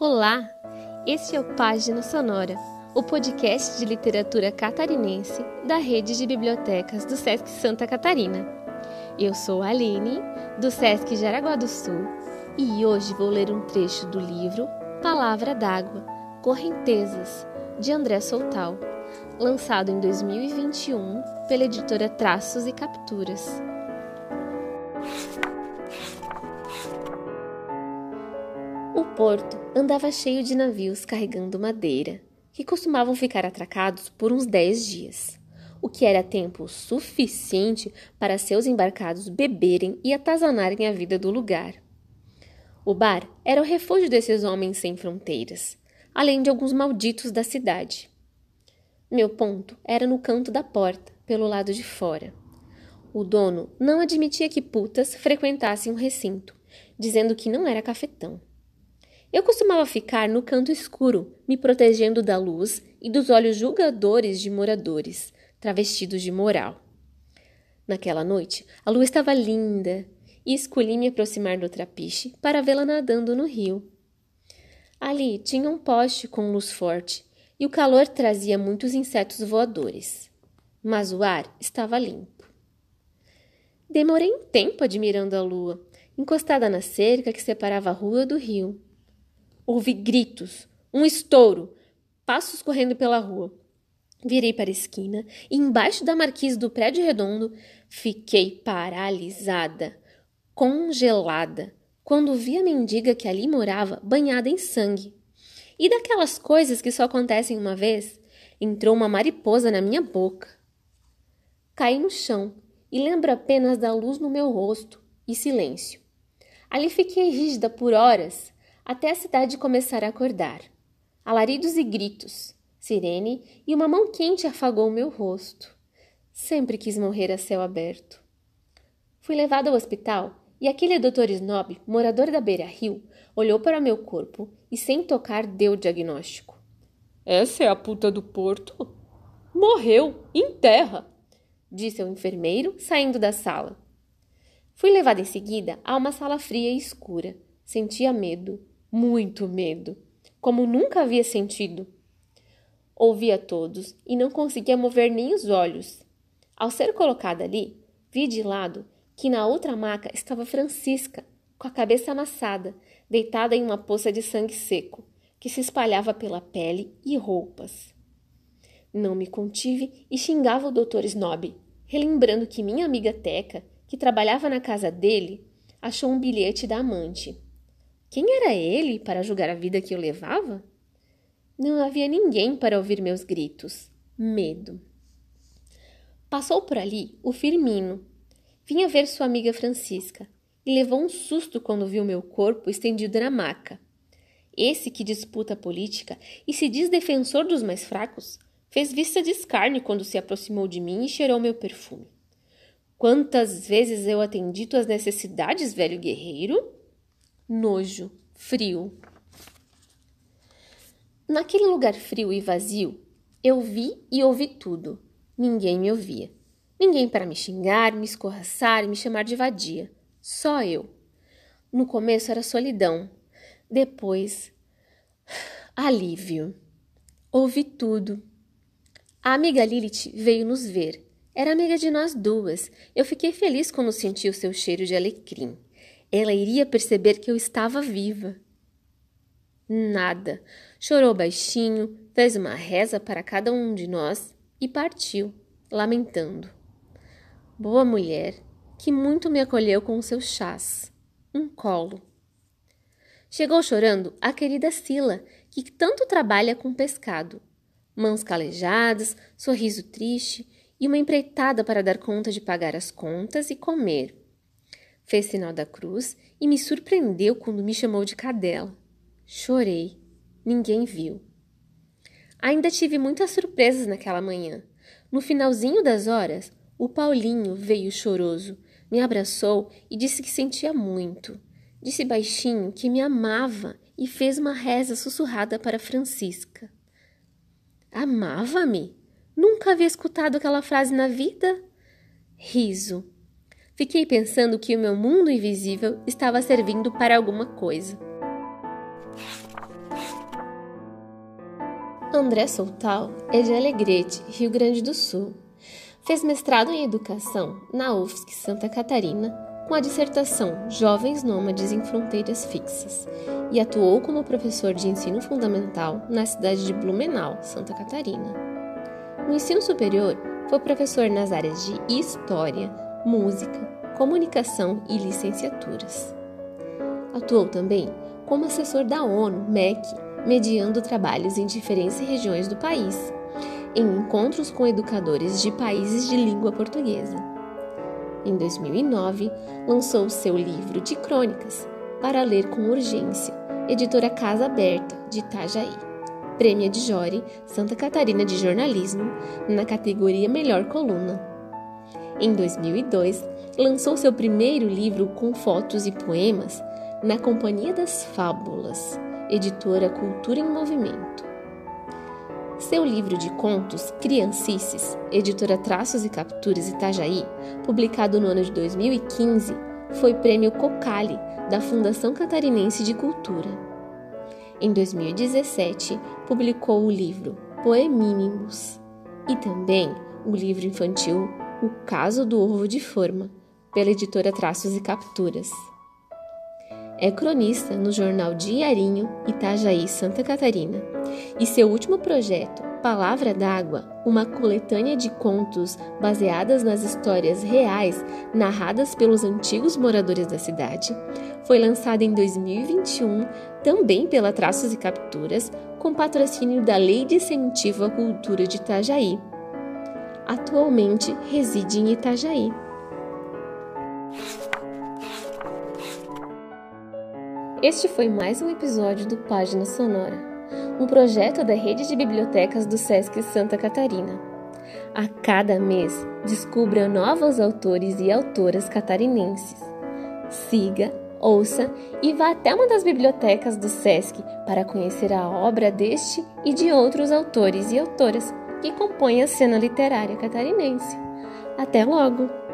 Olá, este é o Página Sonora, o podcast de literatura catarinense da rede de bibliotecas do Sesc Santa Catarina. Eu sou a Aline, do Sesc Jaraguá do Sul, e hoje vou ler um trecho do livro Palavra d'Água, Correntezas, de André Soltal, lançado em 2021 pela editora Traços e Capturas. O porto andava cheio de navios carregando madeira, que costumavam ficar atracados por uns dez dias, o que era tempo suficiente para seus embarcados beberem e atazanarem a vida do lugar. O bar era o refúgio desses homens sem fronteiras, além de alguns malditos da cidade. Meu ponto era no canto da porta, pelo lado de fora. O dono não admitia que putas frequentassem o recinto, dizendo que não era cafetão. Eu costumava ficar no canto escuro, me protegendo da luz e dos olhos julgadores de moradores, travestidos de moral. Naquela noite, a lua estava linda e escolhi me aproximar do trapiche para vê-la nadando no rio. Ali tinha um poste com luz forte e o calor trazia muitos insetos voadores, mas o ar estava limpo. Demorei um tempo admirando a lua, encostada na cerca que separava a rua do rio. Ouvi gritos, um estouro, passos correndo pela rua. Virei para a esquina e, embaixo da marquise do prédio redondo, fiquei paralisada, congelada, quando vi a mendiga que ali morava banhada em sangue. E daquelas coisas que só acontecem uma vez, entrou uma mariposa na minha boca. Caí no chão e lembro apenas da luz no meu rosto e silêncio. Ali fiquei rígida por horas, até a cidade começar a acordar. Alaridos e gritos, sirene e uma mão quente afagou meu rosto. Sempre quis morrer a céu aberto. Fui levado ao hospital e aquele doutor Snob, morador da beira-rio, olhou para meu corpo e, sem tocar, deu o diagnóstico. Essa é a puta do porto? Morreu, em terra, disse o enfermeiro, saindo da sala. Fui levado em seguida a uma sala fria e escura. Sentia medo, muito medo, como nunca havia sentido. Ouvia todos e não conseguia mover nem os olhos. Ao ser colocada ali, vi de lado que na outra maca estava Francisca, com a cabeça amassada, deitada em uma poça de sangue seco, que se espalhava pela pele e roupas. Não me contive e xingava o doutor Snob, relembrando que minha amiga Teca, que trabalhava na casa dele, achou um bilhete da amante. Quem era ele para julgar a vida que eu levava? Não havia ninguém para ouvir meus gritos. Medo. Passou por ali o Firmino. Vinha ver sua amiga Francisca e levou um susto quando viu meu corpo estendido na maca. Esse que disputa a política e se diz defensor dos mais fracos, fez vista de escárnio quando se aproximou de mim e cheirou meu perfume. Quantas vezes eu atendi tuas necessidades, velho guerreiro? Nojo, frio. Naquele lugar frio e vazio, eu vi e ouvi tudo. Ninguém me ouvia. Ninguém para me xingar, me escorraçar me chamar de vadia. Só eu. No começo era solidão. Depois, alívio. Ouvi tudo. A amiga Lilith veio nos ver. Era amiga de nós duas. Eu fiquei feliz quando senti o seu cheiro de alecrim ela iria perceber que eu estava viva. Nada. Chorou baixinho, fez uma reza para cada um de nós e partiu, lamentando. Boa mulher, que muito me acolheu com seus chás. Um colo. Chegou chorando a querida Sila, que tanto trabalha com pescado. Mãos calejadas, sorriso triste e uma empreitada para dar conta de pagar as contas e comer. Fez sinal da cruz e me surpreendeu quando me chamou de cadela. Chorei. Ninguém viu. Ainda tive muitas surpresas naquela manhã. No finalzinho das horas, o Paulinho veio choroso, me abraçou e disse que sentia muito. Disse baixinho que me amava e fez uma reza sussurrada para Francisca. Amava-me? Nunca havia escutado aquela frase na vida? Riso. Fiquei pensando que o meu mundo invisível estava servindo para alguma coisa. André Soltal é de Alegrete, Rio Grande do Sul. Fez mestrado em Educação na UFSC Santa Catarina com a dissertação Jovens Nômades em Fronteiras Fixas e atuou como professor de ensino fundamental na cidade de Blumenau, Santa Catarina. No ensino superior, foi professor nas áreas de História, Música, Comunicação e Licenciaturas. Atuou também como assessor da ONU, MEC, mediando trabalhos em diferentes regiões do país, em encontros com educadores de países de língua portuguesa. Em 2009, lançou seu livro de crônicas para ler com urgência, editora Casa Aberta, de Itajaí. Prêmio de Jore Santa Catarina de Jornalismo, na categoria Melhor Coluna. Em 2002, lançou seu primeiro livro com fotos e poemas na Companhia das Fábulas, editora Cultura em Movimento. Seu livro de contos, Criancices, editora Traços e Capturas Itajaí, publicado no ano de 2015, foi prêmio Cocali da Fundação Catarinense de Cultura. Em 2017, publicou o livro Poemínimos e também o livro infantil O Caso do Ovo de Forma, pela editora Traços e Capturas. É cronista no jornal Diarinho Itajaí, Santa Catarina, e seu último projeto, Palavra d'Água, uma coletânea de contos baseadas nas histórias reais narradas pelos antigos moradores da cidade, foi lançado em 2021 também pela Traços e Capturas, com patrocínio da Lei de Incentivo à Cultura de Itajaí. Atualmente reside em Itajaí. Este foi mais um episódio do Página Sonora, um projeto da rede de bibliotecas do SESC Santa Catarina. A cada mês, descubra novos autores e autoras catarinenses. Siga, ouça e vá até uma das bibliotecas do SESC para conhecer a obra deste e de outros autores e autoras que compõem a cena literária catarinense. Até logo!